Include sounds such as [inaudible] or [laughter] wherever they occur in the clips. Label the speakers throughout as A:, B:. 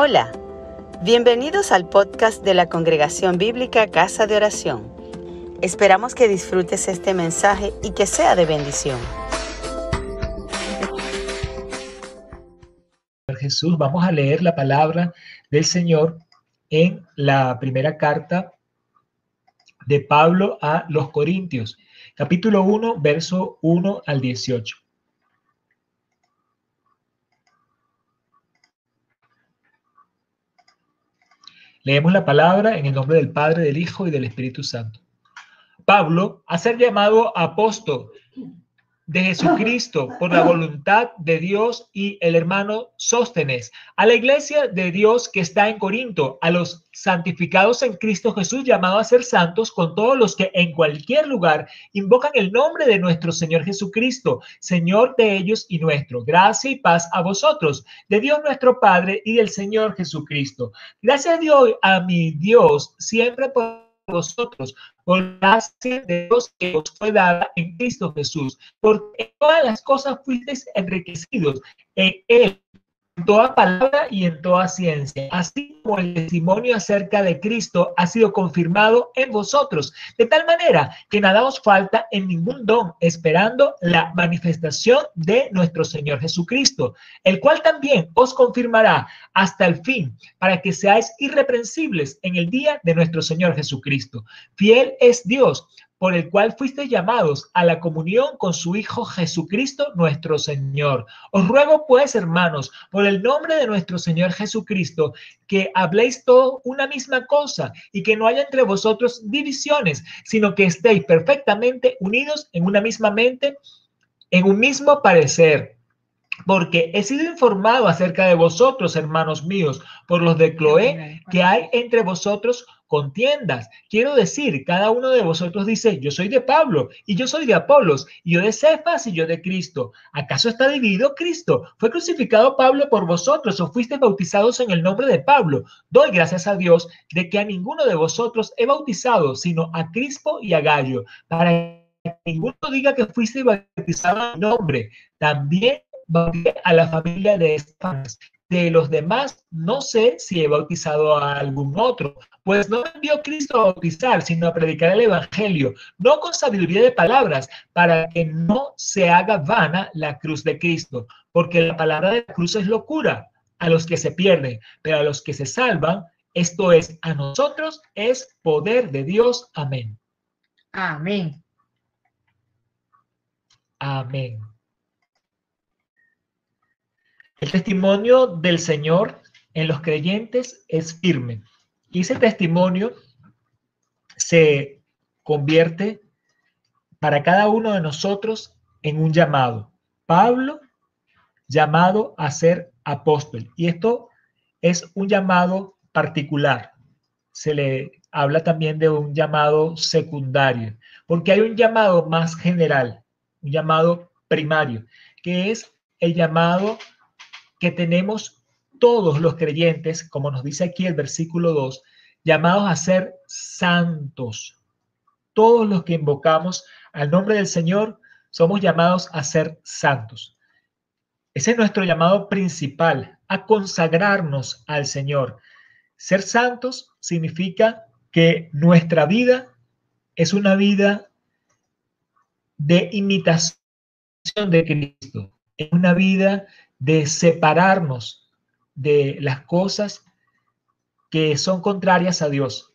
A: Hola, bienvenidos al podcast de la Congregación Bíblica Casa de Oración. Esperamos que disfrutes este mensaje y que sea de bendición.
B: Jesús, vamos a leer la palabra del Señor en la primera carta de Pablo a los Corintios, capítulo 1, verso 1 al 18. Leemos la palabra en el nombre del Padre, del Hijo y del Espíritu Santo. Pablo, a ser llamado apóstol de Jesucristo por la voluntad de Dios y el hermano Sóstenes, a la iglesia de Dios que está en Corinto, a los santificados en Cristo Jesús, llamados a ser santos, con todos los que en cualquier lugar invocan el nombre de nuestro Señor Jesucristo, Señor de ellos y nuestro. Gracia y paz a vosotros, de Dios nuestro Padre y del Señor Jesucristo. Gracias a Dios, a mi Dios, siempre por vosotros, por gracia de Dios que os fue dada en Cristo Jesús, porque todas las cosas fuisteis enriquecidos en Él toda palabra y en toda ciencia, así como el testimonio acerca de Cristo ha sido confirmado en vosotros, de tal manera que nada os falta en ningún don, esperando la manifestación de nuestro Señor Jesucristo, el cual también os confirmará hasta el fin, para que seáis irreprensibles en el día de nuestro Señor Jesucristo. Fiel es Dios por el cual fuiste llamados a la comunión con su Hijo Jesucristo nuestro Señor. Os ruego pues, hermanos, por el nombre de nuestro Señor Jesucristo, que habléis todo una misma cosa y que no haya entre vosotros divisiones, sino que estéis perfectamente unidos en una misma mente, en un mismo parecer porque he sido informado acerca de vosotros, hermanos míos, por los de Cloé, que hay entre vosotros contiendas. Quiero decir, cada uno de vosotros dice, yo soy de Pablo, y yo soy de Apolos, y yo de Cefas, y yo de Cristo. ¿Acaso está dividido Cristo? ¿Fue crucificado Pablo por vosotros o fuiste bautizados en el nombre de Pablo? Doy gracias a Dios de que a ninguno de vosotros he bautizado, sino a Crispo y a Gallo, para que ninguno diga que fuiste bautizado en nombre. También a la familia de Estefanas. De los demás, no sé si he bautizado a algún otro, pues no me envió Cristo a bautizar, sino a predicar el Evangelio, no con sabiduría de palabras, para que no se haga vana la cruz de Cristo, porque la palabra de la cruz es locura a los que se pierden, pero a los que se salvan, esto es, a nosotros es poder de Dios. Amén.
C: Amén.
B: Amén. El testimonio del Señor en los creyentes es firme. Y ese testimonio se convierte para cada uno de nosotros en un llamado. Pablo, llamado a ser apóstol. Y esto es un llamado particular. Se le habla también de un llamado secundario, porque hay un llamado más general, un llamado primario, que es el llamado que tenemos todos los creyentes, como nos dice aquí el versículo 2, llamados a ser santos. Todos los que invocamos al nombre del Señor somos llamados a ser santos. Ese es nuestro llamado principal, a consagrarnos al Señor. Ser santos significa que nuestra vida es una vida de imitación de Cristo, es una vida de separarnos de las cosas que son contrarias a Dios.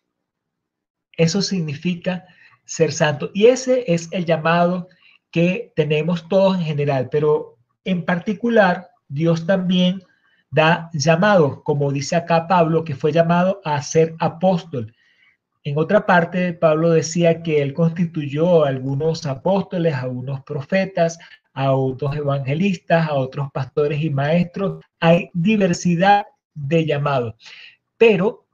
B: Eso significa ser santo. Y ese es el llamado que tenemos todos en general, pero en particular Dios también da llamado, como dice acá Pablo, que fue llamado a ser apóstol. En otra parte, Pablo decía que él constituyó a algunos apóstoles, a unos profetas, a otros evangelistas, a otros pastores y maestros. Hay diversidad de llamados. Pero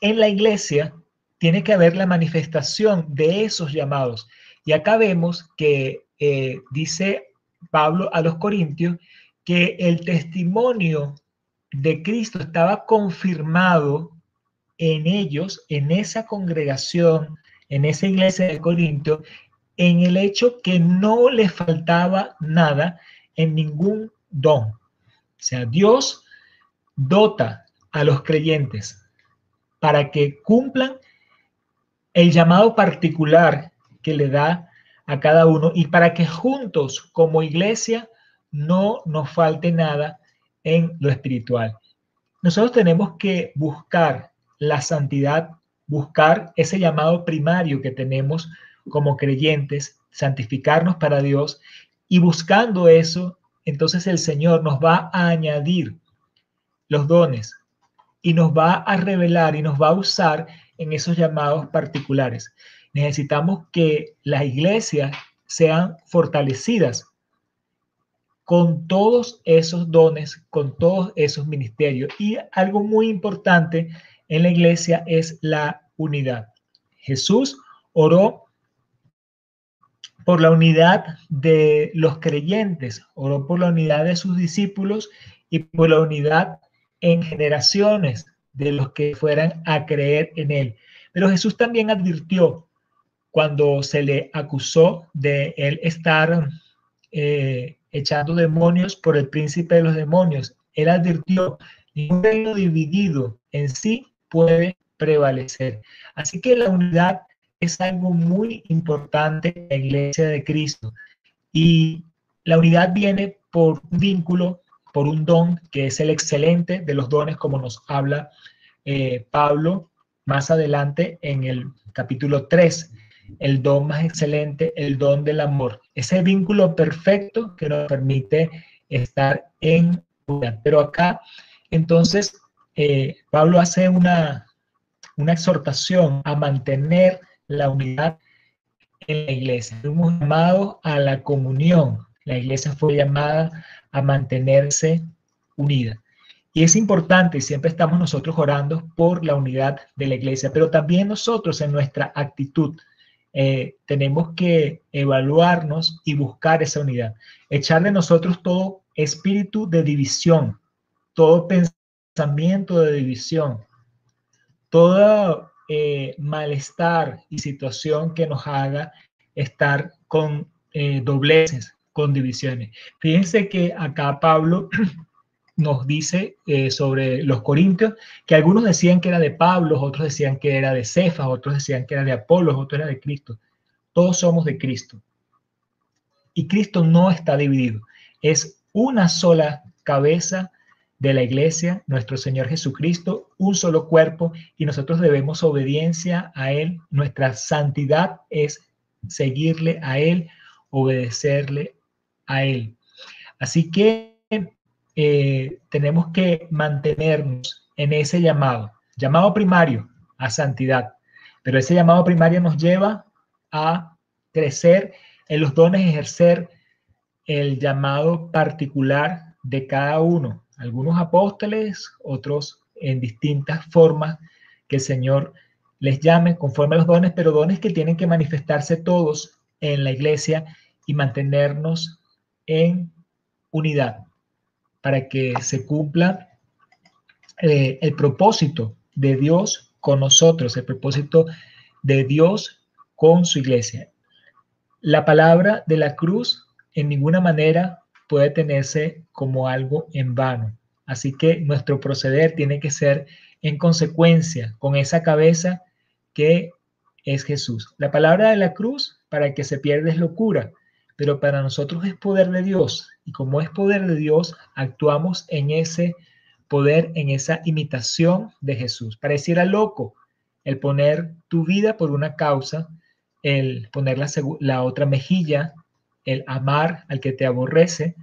B: en la iglesia tiene que haber la manifestación de esos llamados. Y acá vemos que eh, dice Pablo a los Corintios que el testimonio de Cristo estaba confirmado en ellos, en esa congregación, en esa iglesia de Corintios, en el hecho que no le faltaba nada en ningún don. O sea, Dios dota a los creyentes para que cumplan el llamado particular que le da a cada uno y para que juntos como iglesia no nos falte nada en lo espiritual. Nosotros tenemos que buscar la santidad, buscar ese llamado primario que tenemos como creyentes, santificarnos para Dios y buscando eso, entonces el Señor nos va a añadir los dones y nos va a revelar y nos va a usar en esos llamados particulares. Necesitamos que las iglesias sean fortalecidas con todos esos dones, con todos esos ministerios. Y algo muy importante en la iglesia es la unidad. Jesús oró por la unidad de los creyentes, oró por la unidad de sus discípulos y por la unidad en generaciones de los que fueran a creer en él. Pero Jesús también advirtió cuando se le acusó de él estar eh, echando demonios por el príncipe de los demonios. Él advirtió, ningún reino dividido en sí puede prevalecer. Así que la unidad es algo muy importante en la iglesia de Cristo. Y la unidad viene por un vínculo, por un don, que es el excelente de los dones, como nos habla eh, Pablo más adelante en el capítulo 3 el don más excelente, el don del amor. Ese vínculo perfecto que nos permite estar en unidad. Pero acá, entonces, eh, Pablo hace una, una exhortación a mantener la unidad en la iglesia. Fuimos llamados a la comunión. La iglesia fue llamada a mantenerse unida. Y es importante, y siempre estamos nosotros orando por la unidad de la iglesia, pero también nosotros en nuestra actitud eh, tenemos que evaluarnos y buscar esa unidad. Echar de nosotros todo espíritu de división, todo pensamiento de división, todo eh, malestar y situación que nos haga estar con eh, dobleces, con divisiones. Fíjense que acá Pablo [clears throat] nos dice eh, sobre los corintios que algunos decían que era de Pablo, otros decían que era de Cefas, otros decían que era de Apolos, otros era de Cristo. Todos somos de Cristo. Y Cristo no está dividido. Es una sola cabeza de la iglesia, nuestro Señor Jesucristo, un solo cuerpo y nosotros debemos obediencia a Él. Nuestra santidad es seguirle a Él, obedecerle a Él. Así que eh, tenemos que mantenernos en ese llamado, llamado primario a santidad. Pero ese llamado primario nos lleva a crecer en los dones, ejercer el llamado particular de cada uno. Algunos apóstoles, otros en distintas formas que el Señor les llame conforme a los dones, pero dones que tienen que manifestarse todos en la iglesia y mantenernos en unidad para que se cumpla eh, el propósito de Dios con nosotros, el propósito de Dios con su iglesia. La palabra de la cruz en ninguna manera puede tenerse como algo en vano. Así que nuestro proceder tiene que ser en consecuencia con esa cabeza que es Jesús. La palabra de la cruz para que se pierda es locura, pero para nosotros es poder de Dios y como es poder de Dios, actuamos en ese poder, en esa imitación de Jesús. Pareciera loco el poner tu vida por una causa, el poner la, la otra mejilla, el amar al que te aborrece,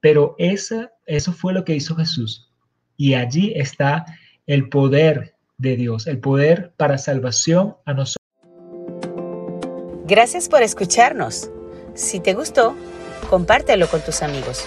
B: pero esa, eso fue lo que hizo Jesús. Y allí está el poder de Dios, el poder para salvación a nosotros.
A: Gracias por escucharnos. Si te gustó, compártelo con tus amigos.